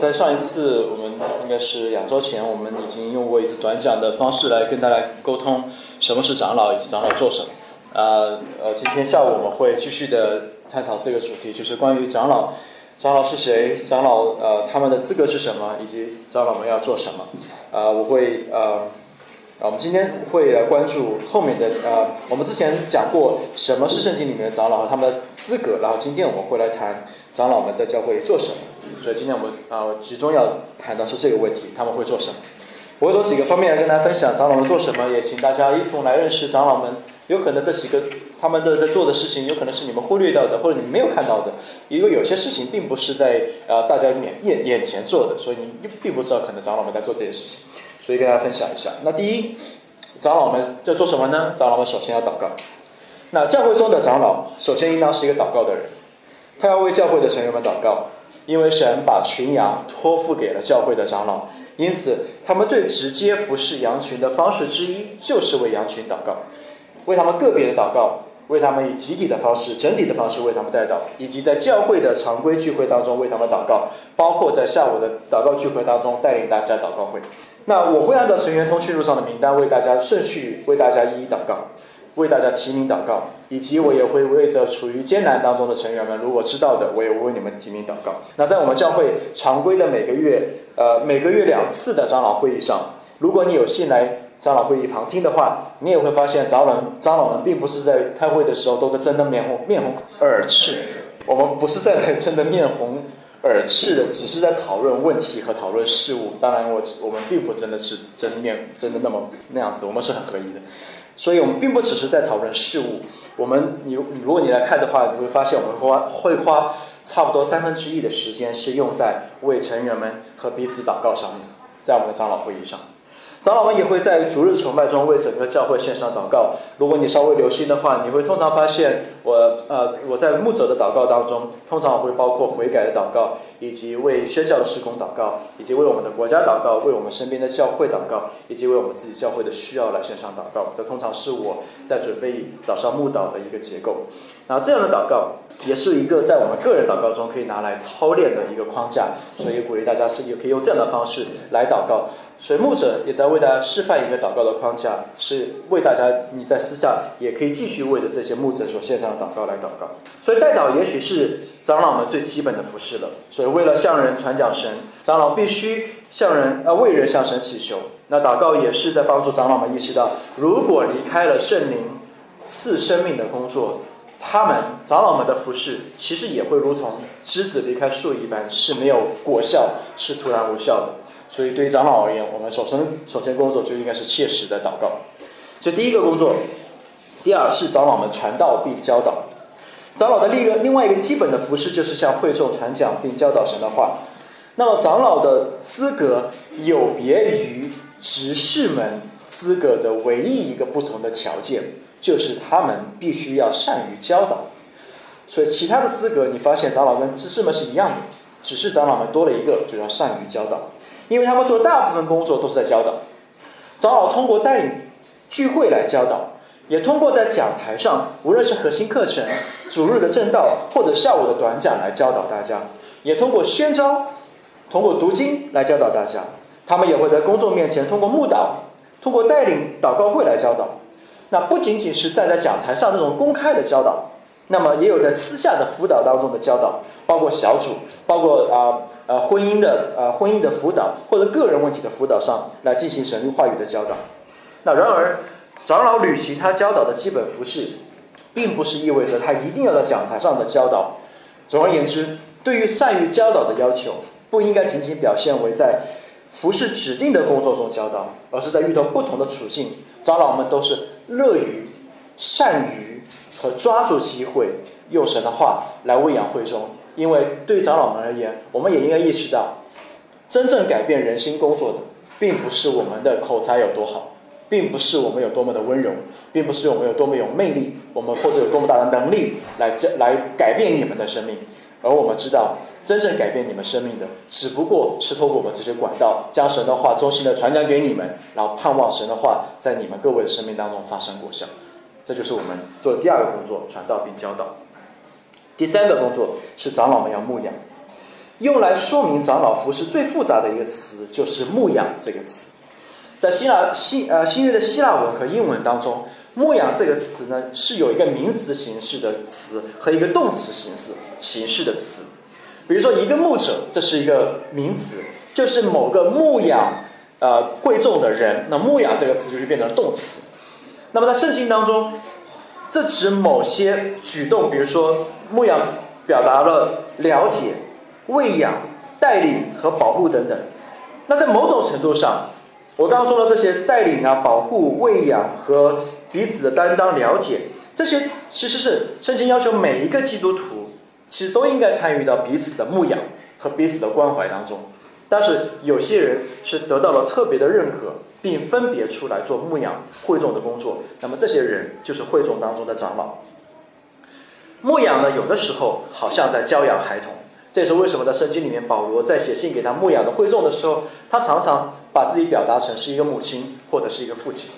在上一次我们应该是两周前，我们已经用过一次短讲的方式来跟大家沟通什么是长老以及长老做什么。啊呃，今天下午我们会继续的探讨这个主题，就是关于长老，长老是谁，长老呃他们的资格是什么，以及长老们要做什么。啊，我会呃。啊，我们今天会来关注后面的呃，我们之前讲过什么是圣经里面的长老和他们的资格，然后今天我们会来谈长老们在教会做什么。所以今天我们啊集中要谈的是这个问题，他们会做什么？我会从几个方面来跟大家分享长老们做什么，也请大家一同来认识长老们。有可能这几个他们的在做的事情，有可能是你们忽略到的，或者你没有看到的。因为有些事情并不是在啊大家眼眼眼前做的，所以你并不知道可能长老们在做这些事情。所以跟大家分享一下。那第一，长老们在做什么呢？长老们首先要祷告。那教会中的长老，首先应当是一个祷告的人，他要为教会的成员们祷告，因为神把群羊托付给了教会的长老，因此他们最直接服侍羊群的方式之一，就是为羊群祷告，为他们个别的祷告。为他们以集体的方式、整体的方式为他们带祷，以及在教会的常规聚会当中为他们祷告，包括在下午的祷告聚会当中带领大家祷告会。那我会按照成员通讯录上的名单为大家顺序为大家一一祷告，为大家提名祷告，以及我也会为着处于艰难当中的成员们，如果知道的，我也为你们提名祷告。那在我们教会常规的每个月呃每个月两次的长老会议上，如果你有幸来。长老会议旁听的话，你也会发现长老长老们并不是在开会的时候都在争得面红面红耳赤。我们不是在争得面红耳赤的，只是在讨论问题和讨论事物。当然，我我们并不真的是争面争的那么那样子，我们是很合一的。所以我们并不只是在讨论事物。我们你如果你来看的话，你会发现我们花会花差不多三分之一的时间是用在为成员们和彼此祷告上面，在我们的长老会议上。长老们也会在逐日崇拜中为整个教会献上祷告。如果你稍微留心的话，你会通常发现，我呃我在牧者的祷告当中，通常会包括悔改的祷告，以及为宣教的施工祷告，以及为我们的国家祷告，为我们身边的教会祷告，以及为我们自己教会的需要来献上祷告。这通常是我在准备早上牧祷的一个结构。那这样的祷告也是一个在我们个人祷告中可以拿来操练的一个框架，所以鼓励大家是也可以用这样的方式来祷告。所以牧者也在为大家示范一个祷告的框架，是为大家你在私下也可以继续为着这些牧者所献上的祷告来祷告。所以代祷也许是长老们最基本的服饰了。所以为了向人传讲神，长老必须向人呃为人向神祈求。那祷告也是在帮助长老们意识到，如果离开了圣灵赐生命的工作，他们长老们的服饰其实也会如同枝子离开树一般，是没有果效，是突然无效的。所以，对于长老而言，我们首先首先工作就应该是切实的祷告。所以，第一个工作，第二是长老们传道并教导。长老的另一个另外一个基本的服饰就是向会众传讲并教导神的话。那么，长老的资格有别于执事们资格的唯一一个不同的条件，就是他们必须要善于教导。所以，其他的资格你发现长老跟执事们是一样的，只是长老们多了一个，就要善于教导。因为他们做大部分工作都是在教导，长老通过带领聚会来教导，也通过在讲台上，无论是核心课程、主日的正道或者下午的短讲来教导大家，也通过宣召、通过读经来教导大家。他们也会在公众面前通过牧导、通过带领祷告会来教导。那不仅仅是站在讲台上那种公开的教导，那么也有在私下的辅导当中的教导，包括小组，包括啊。呃，婚姻的呃，婚姻的辅导或者个人问题的辅导上来进行神话语的教导。那然而，长老履行他教导的基本服饰，并不是意味着他一定要在讲台上的教导。总而言之，对于善于教导的要求，不应该仅仅表现为在服饰指定的工作中教导，而是在遇到不同的处境，长老们都是乐于、善于和抓住机会，用神的话来喂养会众。因为对长老们而言，我们也应该意识到，真正改变人心工作的，并不是我们的口才有多好，并不是我们有多么的温柔，并不是我们有多么有魅力，我们或者有多么大的能力来这来改变你们的生命。而我们知道，真正改变你们生命的，只不过是通过我们这些管道，将神的话衷心的传讲给你们，然后盼望神的话在你们各位的生命当中发生果效。这就是我们做的第二个工作：传道并教导。第三个工作是长老们要牧养。用来说明长老服饰最复杂的一个词就是牧养这个词。在希腊新呃新约的希腊文和英文当中，牧养这个词呢是有一个名词形式的词和一个动词形式形式的词。比如说一个牧者，这是一个名词，就是某个牧养呃贵重的人。那牧养这个词就是变成动词。那么在圣经当中，这指某些举动，比如说牧养表达了了解、喂养、带领和保护等等。那在某种程度上，我刚刚说的这些带领啊、保护、喂养和彼此的担当、了解，这些其实是圣经要求每一个基督徒其实都应该参与到彼此的牧养和彼此的关怀当中。但是有些人是得到了特别的认可。并分别出来做牧养会众的工作，那么这些人就是会众当中的长老。牧养呢，有的时候好像在教养孩童，这也是为什么在圣经里面保罗在写信给他牧养的会众的时候，他常常把自己表达成是一个母亲或者是一个父亲。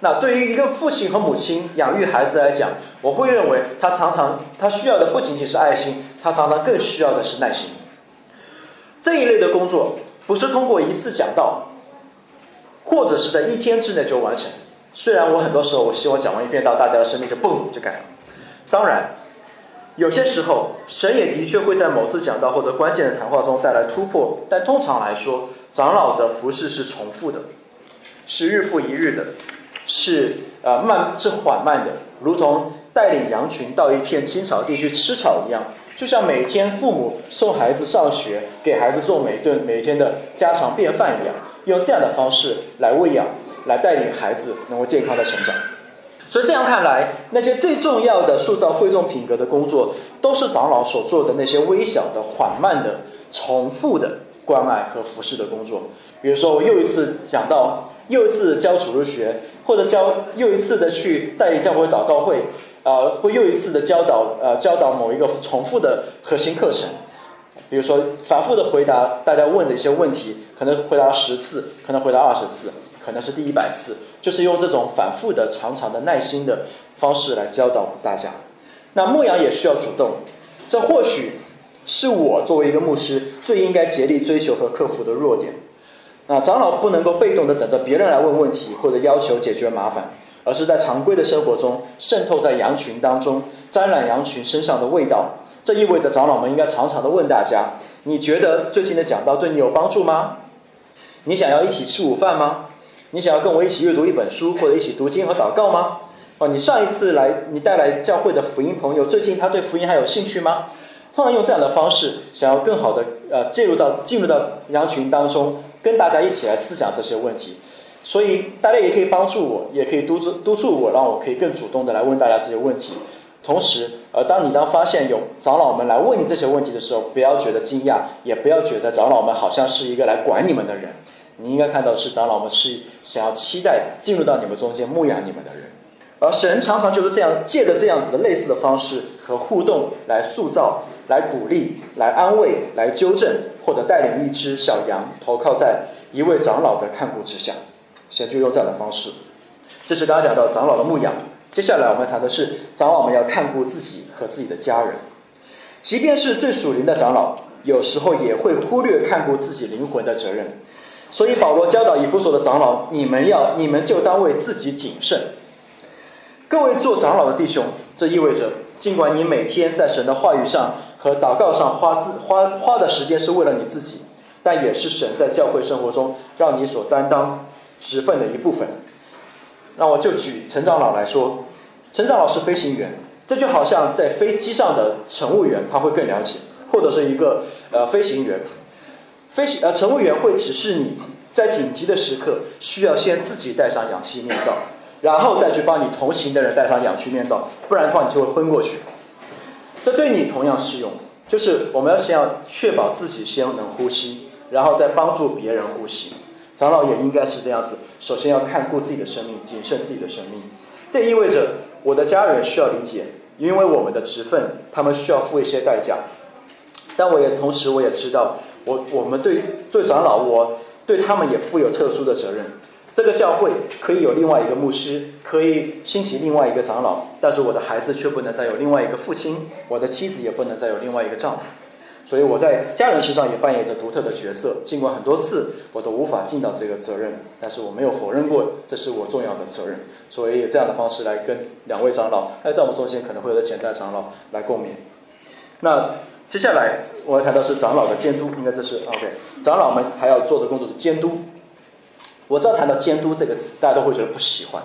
那对于一个父亲和母亲养育孩子来讲，我会认为他常常他需要的不仅仅是爱心，他常常更需要的是耐心。这一类的工作不是通过一次讲道。或者是在一天之内就完成。虽然我很多时候我希望讲完一遍道，大家的生命就嘣就改了。当然，有些时候神也的确会在某次讲道或者关键的谈话中带来突破。但通常来说，长老的服饰是重复的，是日复一日的，是呃慢是缓慢的，如同带领羊群到一片青草地去吃草一样，就像每天父母送孩子上学，给孩子做每顿每天的家常便饭一样。用这样的方式来喂养，来带领孩子能够健康的成长。所以这样看来，那些最重要的塑造会众品格的工作，都是长老所做的那些微小的、缓慢的、重复的关爱和服侍的工作。比如说，我又一次讲到，又一次教主日学，或者教又一次的去带领教会祷告会，呃，会又一次的教导，呃，教导某一个重复的核心课程。比如说，反复的回答大家问的一些问题，可能回答十次，可能回答二十次，可能是第一百次，就是用这种反复的、长长的、耐心的方式来教导大家。那牧羊也需要主动，这或许是我作为一个牧师最应该竭力追求和克服的弱点。那长老不能够被动的等着别人来问问题或者要求解决麻烦，而是在常规的生活中渗透在羊群当中，沾染羊群身上的味道。这意味着长老们应该常常的问大家：你觉得最近的讲道对你有帮助吗？你想要一起吃午饭吗？你想要跟我一起阅读一本书或者一起读经和祷告吗？哦，你上一次来你带来教会的福音朋友，最近他对福音还有兴趣吗？通常用这样的方式，想要更好的呃介入到进入到羊群当中，跟大家一起来思想这些问题。所以大家也可以帮助我，也可以督促督促我，让我可以更主动的来问大家这些问题。同时，呃，当你当发现有长老们来问你这些问题的时候，不要觉得惊讶，也不要觉得长老们好像是一个来管你们的人。你应该看到是长老们是想要期待进入到你们中间牧养你们的人。而神常常就是这样借着这样子的类似的方式和互动来塑造、来鼓励、来安慰、来纠正，或者带领一只小羊投靠在一位长老的看顾之下。神就用这样的方式。这是刚刚讲到长老的牧养。接下来我们谈的是长老们要看顾自己和自己的家人，即便是最属灵的长老，有时候也会忽略看顾自己灵魂的责任。所以保罗教导以弗所的长老，你们要你们就当为自己谨慎。各位做长老的弟兄，这意味着，尽管你每天在神的话语上和祷告上花自花花的时间是为了你自己，但也是神在教会生活中让你所担当职分的一部分。那我就举陈长老来说，陈长老是飞行员，这就好像在飞机上的乘务员他会更了解，或者是一个呃飞行员，飞行呃乘务员会指示你在紧急的时刻需要先自己戴上氧气面罩，然后再去帮你同行的人戴上氧气面罩，不然的话你就会昏过去。这对你同样适用，就是我们要先要确保自己先能呼吸，然后再帮助别人呼吸。长老也应该是这样子，首先要看顾自己的生命，谨慎自己的生命。这意味着我的家人需要理解，因为我们的职分，他们需要付一些代价。但我也同时我也知道，我我们对做长老，我对他们也负有特殊的责任。这个教会可以有另外一个牧师，可以兴起另外一个长老，但是我的孩子却不能再有另外一个父亲，我的妻子也不能再有另外一个丈夫。所以我在家人身上也扮演着独特的角色。尽管很多次我都无法尽到这个责任，但是我没有否认过这是我重要的责任。所以以这样的方式来跟两位长老，还有在我们中间可能会有的潜在长老来共勉。那接下来我要谈到是长老的监督，应该这是 OK。长老们还要做的工作是监督。我知道谈到监督这个词，大家都会觉得不喜欢。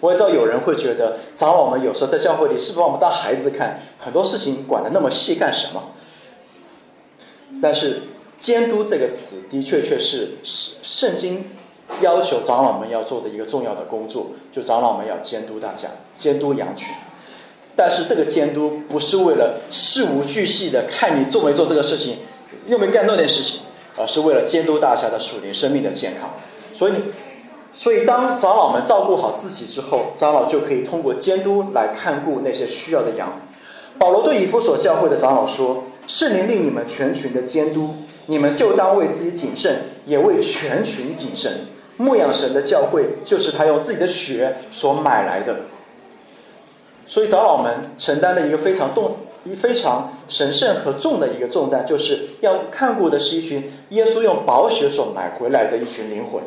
我也知道有人会觉得长老们有时候在教会里是不是把我们当孩子看，很多事情管的那么细干什么？但是“监督”这个词的确确是圣经要求长老们要做的一个重要的工作，就长老们要监督大家，监督羊群。但是这个监督不是为了事无巨细的看你做没做这个事情，又没干那点事情，而是为了监督大家的属灵生命的健康。所以，所以当长老们照顾好自己之后，长老就可以通过监督来看顾那些需要的羊。保罗对以弗所教会的长老说。圣灵令你们全群的监督，你们就当为自己谨慎，也为全群谨慎。牧养神的教会，就是他用自己的血所买来的。所以长老们承担了一个非常重、一非常神圣和重的一个重担，就是要看顾的是一群耶稣用宝血所买回来的一群灵魂。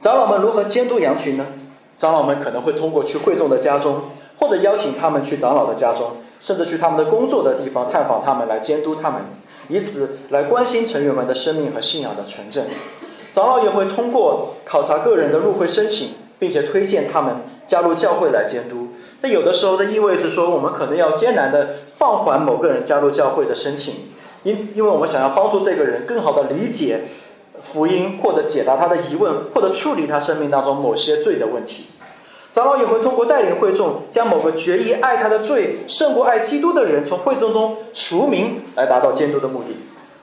长老们如何监督羊群呢？长老们可能会通过去会众的家中，或者邀请他们去长老的家中。甚至去他们的工作的地方探访他们，来监督他们，以此来关心成员们的生命和信仰的纯正。长老也会通过考察个人的入会申请，并且推荐他们加入教会来监督。这有的时候这意味着说，我们可能要艰难的放缓某个人加入教会的申请，因此，因为我们想要帮助这个人更好的理解福音，或者解答他的疑问，或者处理他生命当中某些罪的问题。长老也会通过带领会众，将某个决意爱他的罪胜过爱基督的人从会众中除名，来达到监督的目的。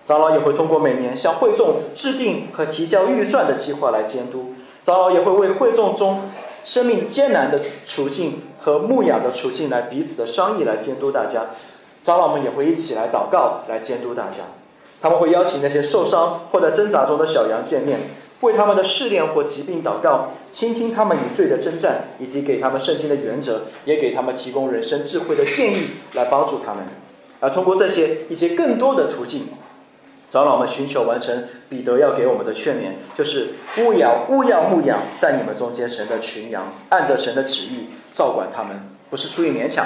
长老也会通过每年向会众制定和提交预算的计划来监督。长老也会为会众中生命艰难的处境和牧养的处境来彼此的商议来监督大家。长老们也会一起来祷告来监督大家。他们会邀请那些受伤或在挣扎中的小羊见面。为他们的试炼或疾病祷告，倾听他们与罪的征战，以及给他们圣经的原则，也给他们提供人生智慧的建议，来帮助他们。而通过这些以及更多的途径，长老们寻求完成彼得要给我们的劝勉，就是勿要勿要牧养在你们中间神的群羊，按着神的旨意照管他们，不是出于勉强，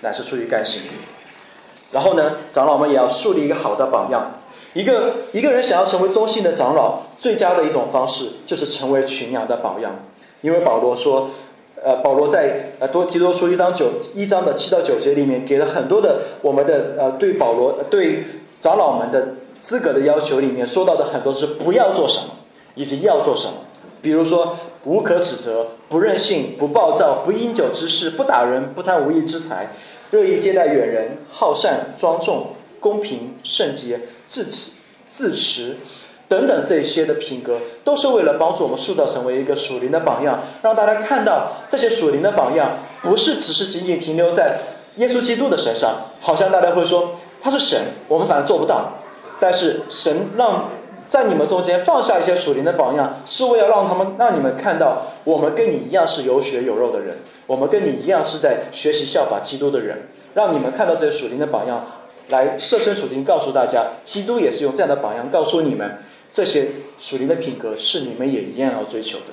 乃是出于甘心。然后呢，长老们也要树立一个好的榜样。一个一个人想要成为中心的长老，最佳的一种方式就是成为群羊的榜样。因为保罗说，呃，保罗在呃多提多书一章九一章的七到九节里面，给了很多的我们的呃对保罗对长老们的资格的要求里面说到的很多是不要做什么，以及要做什么。比如说，无可指责，不任性，不暴躁，不饮酒之事，不打人，不贪无义之财，乐意接待远人，好善庄重。公平、圣洁、自持、自持等等这些的品格，都是为了帮助我们塑造成为一个属灵的榜样，让大家看到这些属灵的榜样，不是只是仅仅停留在耶稣基督的身上，好像大家会说他是神，我们反而做不到。但是神让在你们中间放下一些属灵的榜样，是为了让他们让你们看到，我们跟你一样是有血有肉的人，我们跟你一样是在学习效法基督的人，让你们看到这些属灵的榜样。来设身处地告诉大家，基督也是用这样的榜样告诉你们，这些属灵的品格是你们也一样要追求的。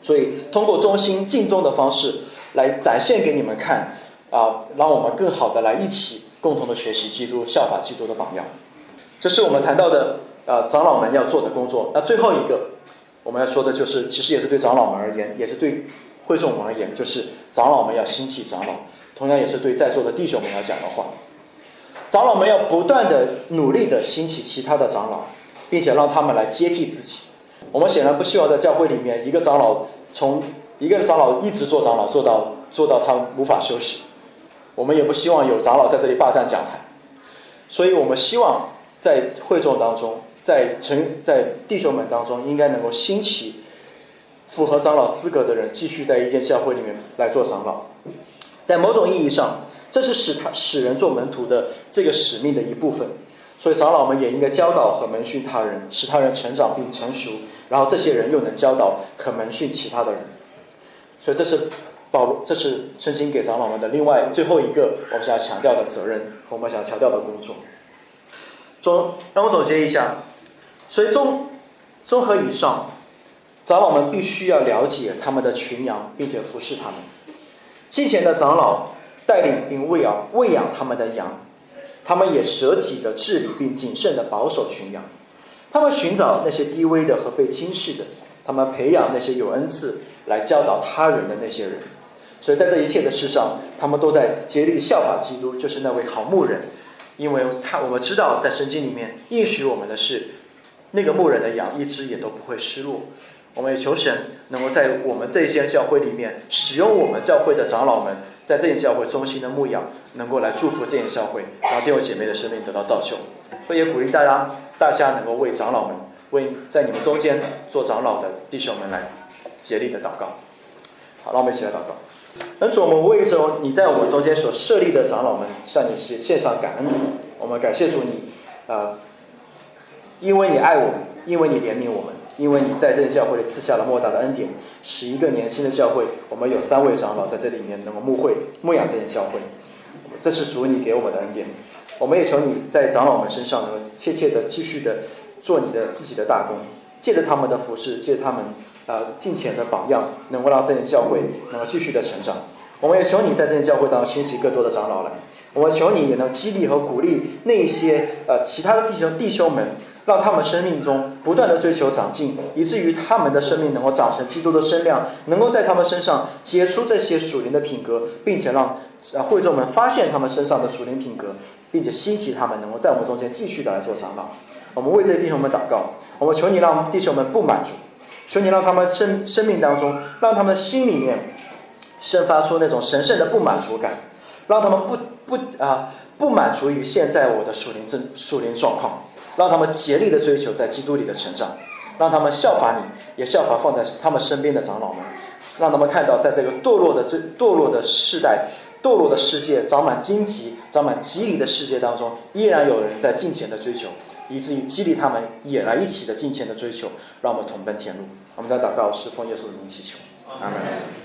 所以，通过忠心敬重的方式来展现给你们看，啊，让我们更好的来一起共同的学习基督，效法基督的榜样。这是我们谈到的啊，长老们要做的工作。那最后一个我们要说的就是，其实也是对长老们而言，也是对会众们而言，就是长老们要兴起长老，同样也是对在座的弟兄们要讲的话。长老们要不断的努力的兴起其他的长老，并且让他们来接替自己。我们显然不希望在教会里面一个长老从一个长老一直做长老做到做到他无法休息。我们也不希望有长老在这里霸占讲台。所以我们希望在会众当中，在成在弟兄们当中，应该能够兴起符合长老资格的人，继续在一间教会里面来做长老。在某种意义上。这是使他使人做门徒的这个使命的一部分，所以长老们也应该教导和门训他人，使他人成长并成熟，然后这些人又能教导和门训其他的人。所以这是保罗，这是圣经给长老们的另外最后一个我们想要强调的责任和，我们想要强调的工作。总让我总结一下，所以综综合以上，长老们必须要了解他们的群羊，并且服侍他们。之前的长老带领并喂养喂养他们的羊，他们也舍己的治理并谨慎的保守群羊。他们寻找那些低微的和被轻视的，他们培养那些有恩赐来教导他人的那些人。所以在这一切的事上，他们都在竭力效法基督，就是那位好牧人。因为他我们知道，在圣经里面应许我们的是，那个牧人的羊一只也都不会失落。我们也求神能够在我们这些教会里面，使用我们教会的长老们，在这些教会中心的牧养，能够来祝福这些教会，让弟兄姐妹的生命得到造就。所以也鼓励大家，大家能够为长老们，为在你们中间做长老的弟兄们来竭力的祷告。好，让我们一起来祷告。恩主，我们为着你在我们中间所设立的长老们，向你献献上感恩。我们感谢主你，呃，因为你爱我们，因为你怜悯我们，因为你在这教会赐下了莫大的恩典，使一个年轻的教会，我们有三位长老在这里面能够牧会牧养这间教会。这是主你给我们的恩典。我们也求你在长老们身上能够切切的继续的做你的自己的大功，借着他们的服饰，借着他们。呃，金钱的榜样，能够让这间教会能够继续的成长。我们也求你在这间教会当中兴起更多的长老来。我们求你也能激励和鼓励那些呃其他的弟兄弟兄们，让他们生命中不断的追求长进，以至于他们的生命能够长成基督的身量，能够在他们身上结出这些属灵的品格，并且让呃会众们发现他们身上的属灵品格，并且兴起他们能够在我们中间继续的来做长老。我们为这些弟兄们祷告。我们求你让弟兄们不满足。求你让他们生生命当中，让他们心里面生发出那种神圣的不满足感，让他们不不啊不满足于现在我的属灵正属灵状况，让他们竭力的追求在基督里的成长，让他们效法你，也效法放在他们身边的长老们，让他们看到在这个堕落的最堕落的世代、堕落的世界、长满荆棘、长满棘藜的世界当中，依然有人在尽情的追求。以至于激励他们也来一起的金钱的追求，让我们同奔天路。我们在祷告，是奉耶稣的名祈求，阿门。